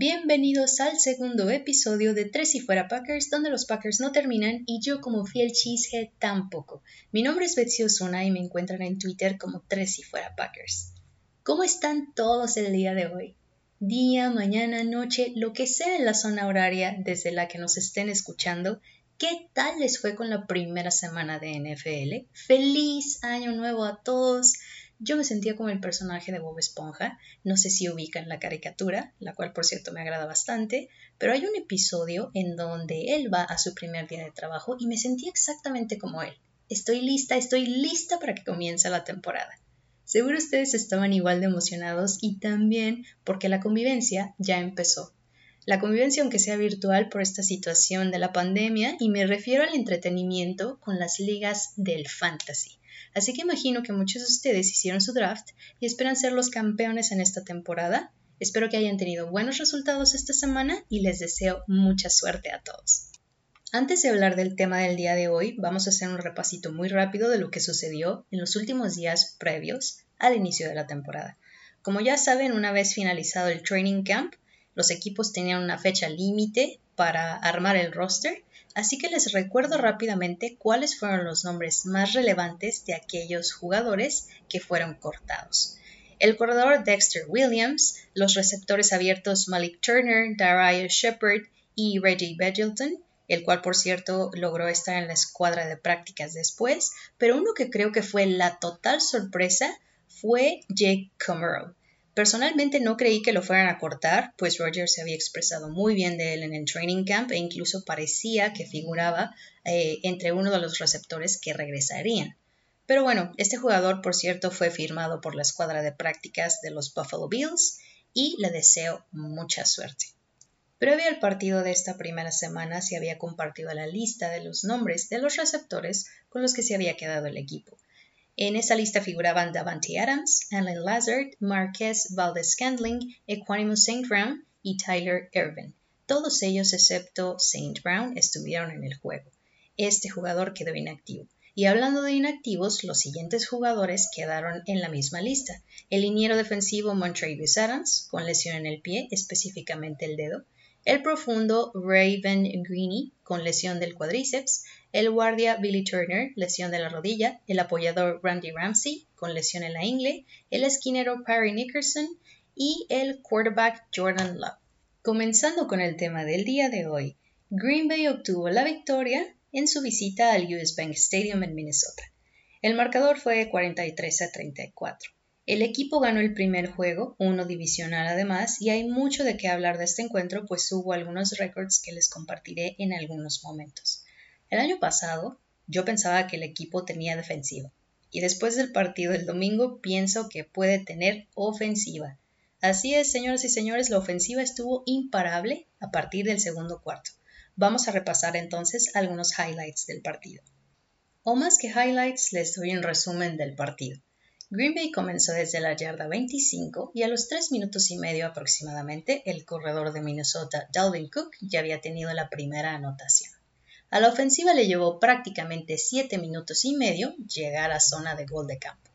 Bienvenidos al segundo episodio de Tres y Fuera Packers, donde los Packers no terminan y yo como fiel cheesehead tampoco. Mi nombre es Betsy Osuna y me encuentran en Twitter como Tres y Fuera Packers. ¿Cómo están todos el día de hoy? Día, mañana, noche, lo que sea en la zona horaria desde la que nos estén escuchando, ¿qué tal les fue con la primera semana de NFL? ¡Feliz año nuevo a todos! Yo me sentía como el personaje de Bob Esponja, no sé si ubican la caricatura, la cual por cierto me agrada bastante, pero hay un episodio en donde él va a su primer día de trabajo y me sentí exactamente como él. Estoy lista, estoy lista para que comience la temporada. Seguro ustedes estaban igual de emocionados y también porque la convivencia ya empezó. La convivencia aunque sea virtual por esta situación de la pandemia y me refiero al entretenimiento con las ligas del fantasy. Así que imagino que muchos de ustedes hicieron su draft y esperan ser los campeones en esta temporada. Espero que hayan tenido buenos resultados esta semana y les deseo mucha suerte a todos. Antes de hablar del tema del día de hoy, vamos a hacer un repasito muy rápido de lo que sucedió en los últimos días previos al inicio de la temporada. Como ya saben, una vez finalizado el training camp, los equipos tenían una fecha límite para armar el roster Así que les recuerdo rápidamente cuáles fueron los nombres más relevantes de aquellos jugadores que fueron cortados. El corredor Dexter Williams, los receptores abiertos Malik Turner, Darius Shepard y Reggie Bedgelton, el cual por cierto logró estar en la escuadra de prácticas después, pero uno que creo que fue la total sorpresa fue Jake Kummerow. Personalmente no creí que lo fueran a cortar, pues Rogers se había expresado muy bien de él en el training camp e incluso parecía que figuraba eh, entre uno de los receptores que regresarían. Pero bueno, este jugador, por cierto, fue firmado por la escuadra de prácticas de los Buffalo Bills y le deseo mucha suerte. Previo al partido de esta primera semana se había compartido la lista de los nombres de los receptores con los que se había quedado el equipo. En esa lista figuraban Davante Adams, Alan Lazard, Marquez Valdez Scandling, Equanimous St. Brown y Tyler Irvin. Todos ellos, excepto St. Brown, estuvieron en el juego. Este jugador quedó inactivo. Y hablando de inactivos, los siguientes jugadores quedaron en la misma lista. El liniero defensivo Montrevious Adams, con lesión en el pie, específicamente el dedo. El profundo Raven Greeny, con lesión del cuádriceps el guardia Billy Turner, lesión de la rodilla, el apoyador Randy Ramsey, con lesión en la ingle, el esquinero Perry Nickerson y el quarterback Jordan Love. Comenzando con el tema del día de hoy, Green Bay obtuvo la victoria en su visita al US Bank Stadium en Minnesota. El marcador fue 43 a 34. El equipo ganó el primer juego, uno divisional además, y hay mucho de qué hablar de este encuentro, pues hubo algunos récords que les compartiré en algunos momentos. El año pasado yo pensaba que el equipo tenía defensiva y después del partido del domingo pienso que puede tener ofensiva. Así es, señoras y señores, la ofensiva estuvo imparable a partir del segundo cuarto. Vamos a repasar entonces algunos highlights del partido. O más que highlights, les doy un resumen del partido. Green Bay comenzó desde la yarda 25 y a los 3 minutos y medio aproximadamente el corredor de Minnesota, Dalvin Cook, ya había tenido la primera anotación. A la ofensiva le llevó prácticamente 7 minutos y medio llegar a zona de gol de campo.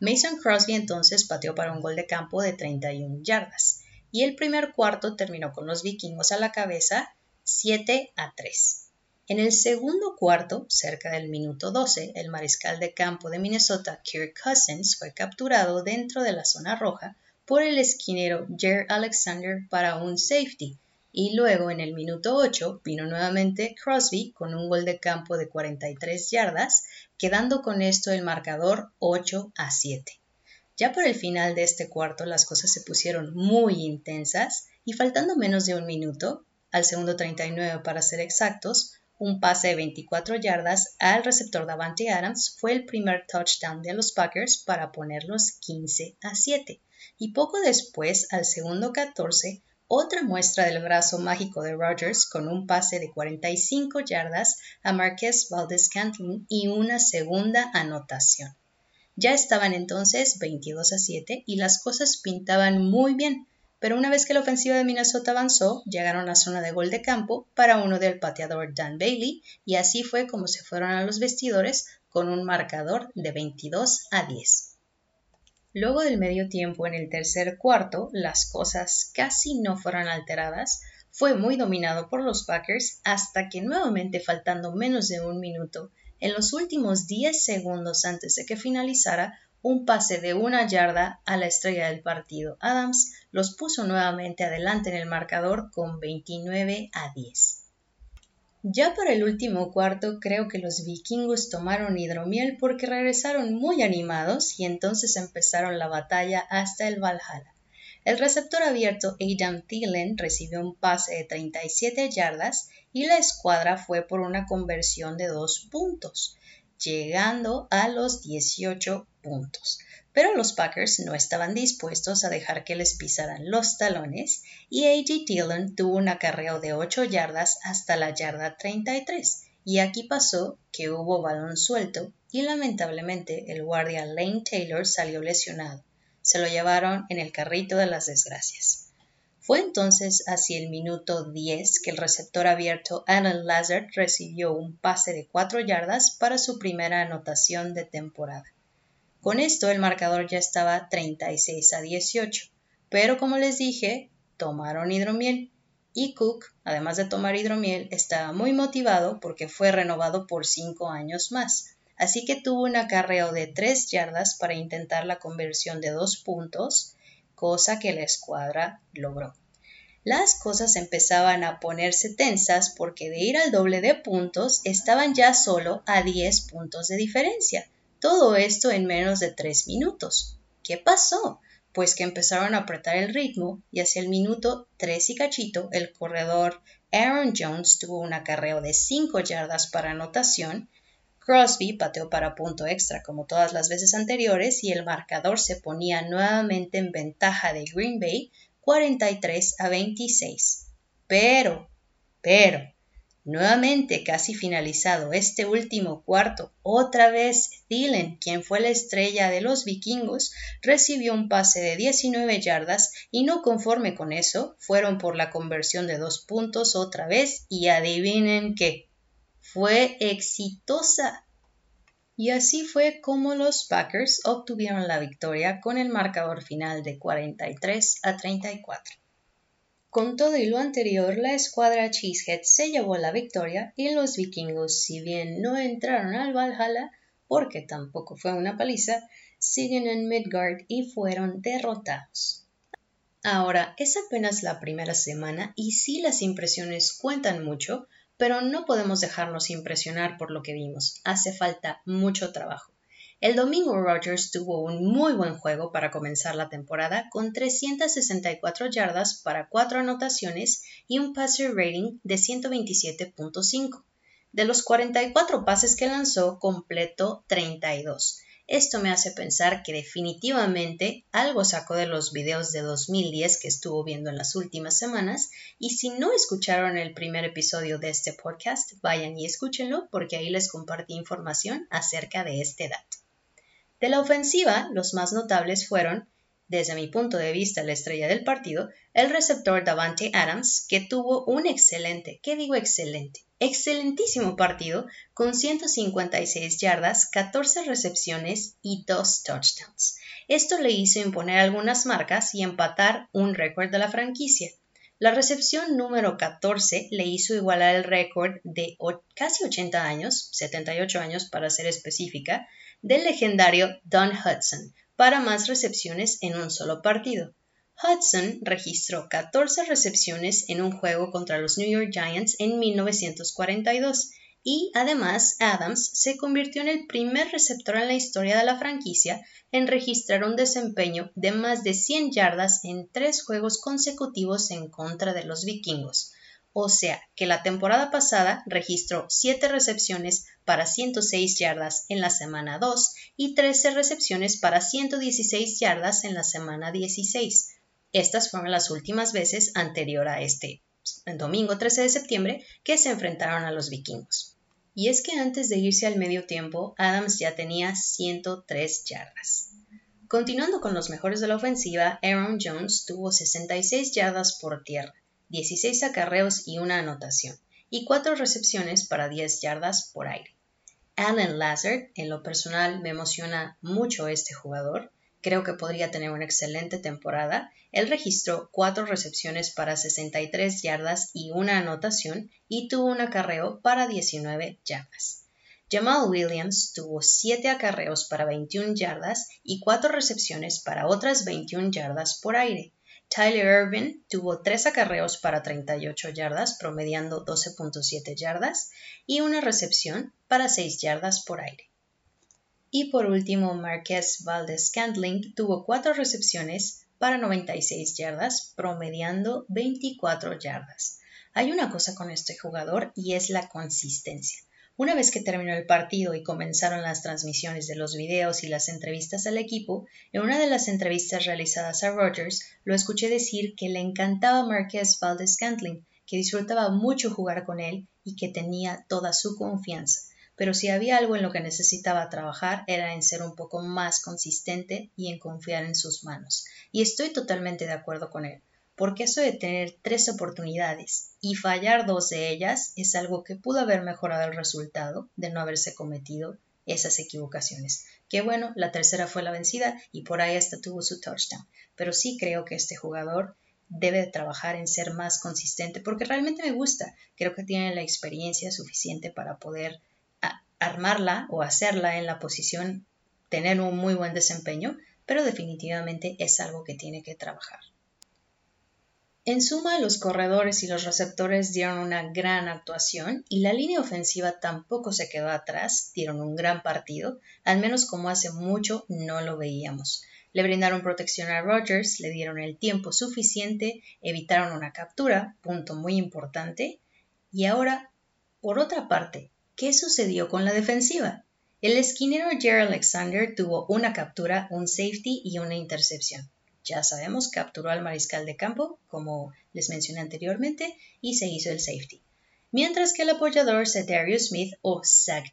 Mason Crosby entonces pateó para un gol de campo de 31 yardas y el primer cuarto terminó con los vikingos a la cabeza 7 a 3. En el segundo cuarto, cerca del minuto 12, el mariscal de campo de Minnesota, Kirk Cousins, fue capturado dentro de la zona roja por el esquinero Jer Alexander para un safety, y luego en el minuto 8 vino nuevamente Crosby con un gol de campo de 43 yardas, quedando con esto el marcador 8 a 7. Ya por el final de este cuarto las cosas se pusieron muy intensas y faltando menos de un minuto, al segundo 39 para ser exactos, un pase de 24 yardas al receptor Davante Adams fue el primer touchdown de los Packers para ponerlos 15 a 7. Y poco después, al segundo 14, otra muestra del brazo mágico de Rogers con un pase de 45 yardas a Marquez Valdez Cantlin y una segunda anotación. Ya estaban entonces 22 a 7 y las cosas pintaban muy bien, pero una vez que la ofensiva de Minnesota avanzó, llegaron a zona de gol de campo para uno del pateador Dan Bailey y así fue como se fueron a los vestidores con un marcador de 22 a 10. Luego del medio tiempo en el tercer cuarto, las cosas casi no fueron alteradas, fue muy dominado por los Packers hasta que nuevamente faltando menos de un minuto, en los últimos 10 segundos antes de que finalizara, un pase de una yarda a la estrella del partido. Adams los puso nuevamente adelante en el marcador con 29 a 10. Ya para el último cuarto creo que los vikingos tomaron hidromiel porque regresaron muy animados y entonces empezaron la batalla hasta el Valhalla. El receptor abierto Adam Thielen recibió un pase de 37 yardas y la escuadra fue por una conversión de dos puntos, llegando a los 18 puntos. Pero los Packers no estaban dispuestos a dejar que les pisaran los talones y A.J. Dillon tuvo un acarreo de 8 yardas hasta la yarda 33. Y aquí pasó que hubo balón suelto y lamentablemente el guardia Lane Taylor salió lesionado. Se lo llevaron en el carrito de las desgracias. Fue entonces hacia el minuto 10 que el receptor abierto Alan Lazard recibió un pase de 4 yardas para su primera anotación de temporada. Con esto el marcador ya estaba 36 a 18, pero como les dije, tomaron hidromiel. Y Cook, además de tomar hidromiel, estaba muy motivado porque fue renovado por 5 años más, así que tuvo un acarreo de 3 yardas para intentar la conversión de 2 puntos, cosa que la escuadra logró. Las cosas empezaban a ponerse tensas porque de ir al doble de puntos estaban ya solo a 10 puntos de diferencia todo esto en menos de tres minutos. ¿Qué pasó? Pues que empezaron a apretar el ritmo y hacia el minuto tres y cachito el corredor Aaron Jones tuvo un acarreo de cinco yardas para anotación, Crosby pateó para punto extra como todas las veces anteriores y el marcador se ponía nuevamente en ventaja de Green Bay 43 a 26. Pero, pero, Nuevamente, casi finalizado este último cuarto, otra vez Thielen, quien fue la estrella de los vikingos, recibió un pase de 19 yardas y no conforme con eso, fueron por la conversión de dos puntos otra vez y adivinen qué, fue exitosa. Y así fue como los Packers obtuvieron la victoria con el marcador final de 43 a 34. Con todo y lo anterior, la escuadra Cheesehead se llevó la victoria y los vikingos, si bien no entraron al Valhalla, porque tampoco fue una paliza, siguen en Midgard y fueron derrotados. Ahora, es apenas la primera semana y sí las impresiones cuentan mucho, pero no podemos dejarnos impresionar por lo que vimos. Hace falta mucho trabajo. El domingo Rogers tuvo un muy buen juego para comenzar la temporada con 364 yardas para 4 anotaciones y un passer rating de 127.5. De los 44 pases que lanzó, completó 32. Esto me hace pensar que definitivamente algo sacó de los videos de 2010 que estuvo viendo en las últimas semanas y si no escucharon el primer episodio de este podcast, vayan y escúchenlo porque ahí les compartí información acerca de este dato. De la ofensiva, los más notables fueron, desde mi punto de vista la estrella del partido, el receptor Davante Adams, que tuvo un excelente, ¿qué digo excelente? Excelentísimo partido con 156 yardas, 14 recepciones y 2 touchdowns. Esto le hizo imponer algunas marcas y empatar un récord de la franquicia. La recepción número 14 le hizo igualar el récord de casi 80 años, 78 años para ser específica, del legendario Don Hudson para más recepciones en un solo partido. Hudson registró 14 recepciones en un juego contra los New York Giants en 1942 y además Adams se convirtió en el primer receptor en la historia de la franquicia en registrar un desempeño de más de 100 yardas en tres juegos consecutivos en contra de los vikingos, o sea que la temporada pasada registró 7 recepciones para 106 yardas en la semana 2 y 13 recepciones para 116 yardas en la semana 16. Estas fueron las últimas veces anterior a este domingo 13 de septiembre que se enfrentaron a los vikingos. Y es que antes de irse al medio tiempo, Adams ya tenía 103 yardas. Continuando con los mejores de la ofensiva, Aaron Jones tuvo 66 yardas por tierra, 16 acarreos y una anotación, y 4 recepciones para 10 yardas por aire. Alan Lazard, en lo personal me emociona mucho este jugador, creo que podría tener una excelente temporada. Él registró cuatro recepciones para 63 yardas y una anotación y tuvo un acarreo para 19 yardas. Jamal Williams tuvo 7 acarreos para 21 yardas y 4 recepciones para otras 21 yardas por aire. Tyler Irvin tuvo 3 acarreos para 38 yardas, promediando 12.7 yardas, y una recepción para 6 yardas por aire. Y por último, Marquez Valdez Scantling tuvo 4 recepciones para 96 yardas, promediando 24 yardas. Hay una cosa con este jugador y es la consistencia. Una vez que terminó el partido y comenzaron las transmisiones de los videos y las entrevistas al equipo, en una de las entrevistas realizadas a Rogers, lo escuché decir que le encantaba Marquez Valdez Scantling, que disfrutaba mucho jugar con él y que tenía toda su confianza. Pero si había algo en lo que necesitaba trabajar era en ser un poco más consistente y en confiar en sus manos. Y estoy totalmente de acuerdo con él porque eso de tener tres oportunidades y fallar dos de ellas es algo que pudo haber mejorado el resultado de no haberse cometido esas equivocaciones. Que bueno, la tercera fue la vencida y por ahí hasta tuvo su touchdown. Pero sí creo que este jugador debe trabajar en ser más consistente porque realmente me gusta. Creo que tiene la experiencia suficiente para poder armarla o hacerla en la posición, tener un muy buen desempeño, pero definitivamente es algo que tiene que trabajar. En suma, los corredores y los receptores dieron una gran actuación y la línea ofensiva tampoco se quedó atrás, dieron un gran partido, al menos como hace mucho no lo veíamos. Le brindaron protección a Rogers, le dieron el tiempo suficiente, evitaron una captura, punto muy importante. Y ahora, por otra parte, ¿qué sucedió con la defensiva? El esquinero Jerry Alexander tuvo una captura, un safety y una intercepción ya sabemos, capturó al mariscal de campo, como les mencioné anteriormente, y se hizo el safety. Mientras que el apoyador Darius Smith, o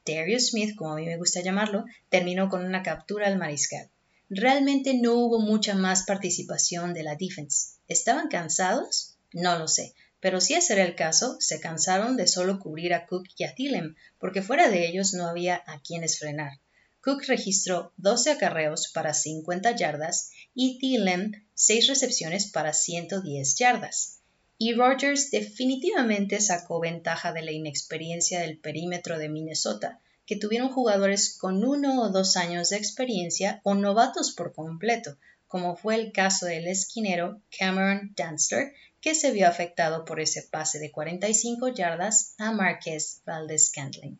Darius Smith, como a mí me gusta llamarlo, terminó con una captura al mariscal. Realmente no hubo mucha más participación de la defense. ¿Estaban cansados? No lo sé, pero si ese era el caso, se cansaron de solo cubrir a Cook y a Tillem, porque fuera de ellos no había a quienes frenar. Cook registró 12 acarreos para 50 yardas y Thielen 6 recepciones para 110 yardas. Y Rogers definitivamente sacó ventaja de la inexperiencia del perímetro de Minnesota, que tuvieron jugadores con uno o dos años de experiencia o novatos por completo, como fue el caso del esquinero Cameron Danster, que se vio afectado por ese pase de 45 yardas a Marquez Valdez Scantling.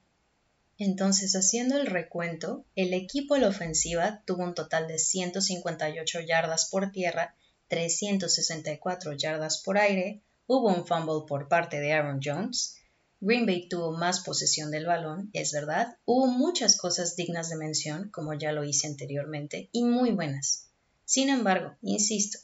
Entonces, haciendo el recuento, el equipo de la ofensiva tuvo un total de 158 yardas por tierra, 364 yardas por aire, hubo un fumble por parte de Aaron Jones, Green Bay tuvo más posesión del balón, es verdad, hubo muchas cosas dignas de mención, como ya lo hice anteriormente, y muy buenas. Sin embargo, insisto,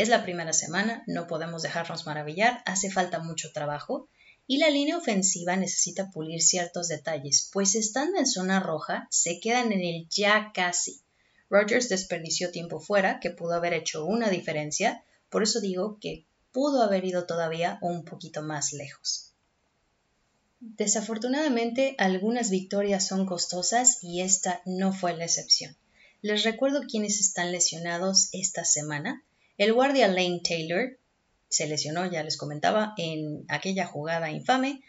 es la primera semana, no podemos dejarnos maravillar, hace falta mucho trabajo, y la línea ofensiva necesita pulir ciertos detalles, pues estando en zona roja se quedan en el ya casi. Rogers desperdició tiempo fuera que pudo haber hecho una diferencia, por eso digo que pudo haber ido todavía un poquito más lejos. Desafortunadamente, algunas victorias son costosas y esta no fue la excepción. Les recuerdo quiénes están lesionados esta semana. El guardia Lane Taylor se lesionó, ya les comentaba, en aquella jugada infame.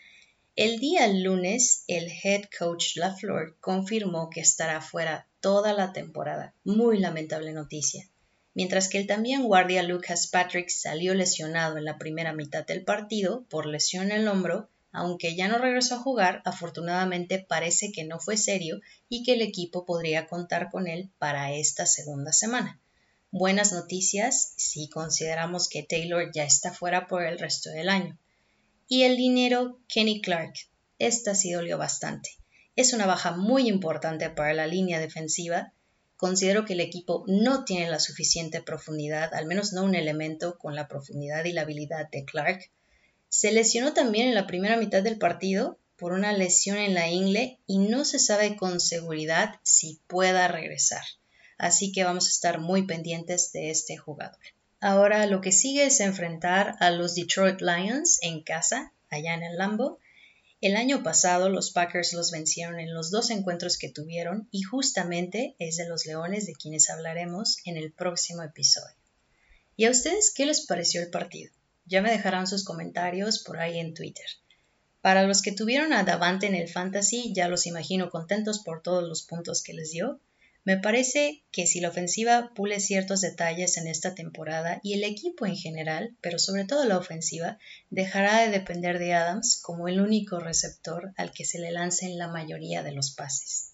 El día lunes, el head coach LaFleur confirmó que estará fuera toda la temporada. Muy lamentable noticia. Mientras que el también guardia Lucas Patrick salió lesionado en la primera mitad del partido por lesión en el hombro, aunque ya no regresó a jugar, afortunadamente parece que no fue serio y que el equipo podría contar con él para esta segunda semana buenas noticias si consideramos que Taylor ya está fuera por el resto del año. Y el dinero Kenny Clark. Esta sí dolió bastante. Es una baja muy importante para la línea defensiva. Considero que el equipo no tiene la suficiente profundidad, al menos no un elemento con la profundidad y la habilidad de Clark. Se lesionó también en la primera mitad del partido por una lesión en la ingle y no se sabe con seguridad si pueda regresar así que vamos a estar muy pendientes de este jugador. Ahora lo que sigue es enfrentar a los Detroit Lions en casa, allá en el Lambo, El año pasado los Packers los vencieron en los dos encuentros que tuvieron y justamente es de los Leones de quienes hablaremos en el próximo episodio. ¿Y a ustedes qué les pareció el partido? Ya me dejarán sus comentarios por ahí en Twitter. Para los que tuvieron a Davante en el Fantasy, ya los imagino contentos por todos los puntos que les dio. Me parece que si la ofensiva pule ciertos detalles en esta temporada y el equipo en general, pero sobre todo la ofensiva, dejará de depender de Adams como el único receptor al que se le lancen la mayoría de los pases.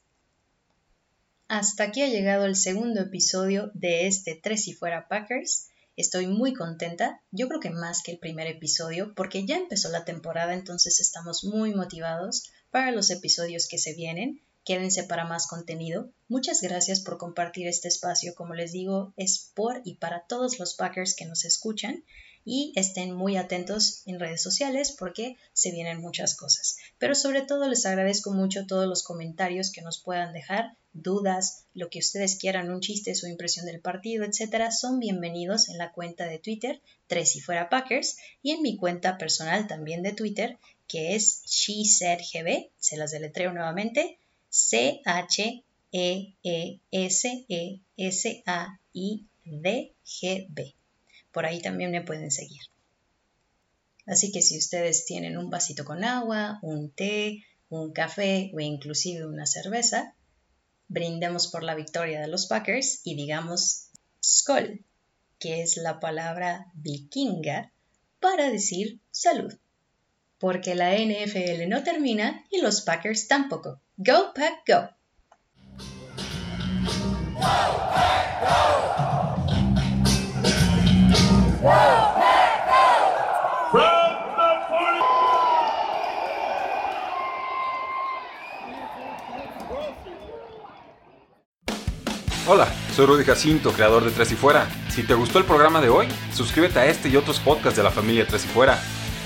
Hasta aquí ha llegado el segundo episodio de este Tres y fuera Packers. Estoy muy contenta, yo creo que más que el primer episodio, porque ya empezó la temporada, entonces estamos muy motivados para los episodios que se vienen. Quédense para más contenido. Muchas gracias por compartir este espacio. Como les digo, es por y para todos los Packers que nos escuchan y estén muy atentos en redes sociales porque se vienen muchas cosas. Pero sobre todo les agradezco mucho todos los comentarios que nos puedan dejar dudas, lo que ustedes quieran, un chiste, su impresión del partido, etcétera, son bienvenidos en la cuenta de Twitter, Tres y Fuera Packers, y en mi cuenta personal también de Twitter, que es SheSaidGB, se las deletreo nuevamente, C-H-E-E-S-E-S-A-I-D-G-B. Por ahí también me pueden seguir. Así que si ustedes tienen un vasito con agua, un té, un café o inclusive una cerveza, brindemos por la victoria de los Packers y digamos Skol, que es la palabra vikinga para decir salud. Porque la NFL no termina y los Packers tampoco. Go Pack Go. Hola, soy Rudy Jacinto, creador de Tres y Fuera. Si te gustó el programa de hoy, suscríbete a este y otros podcasts de la familia Tres y Fuera.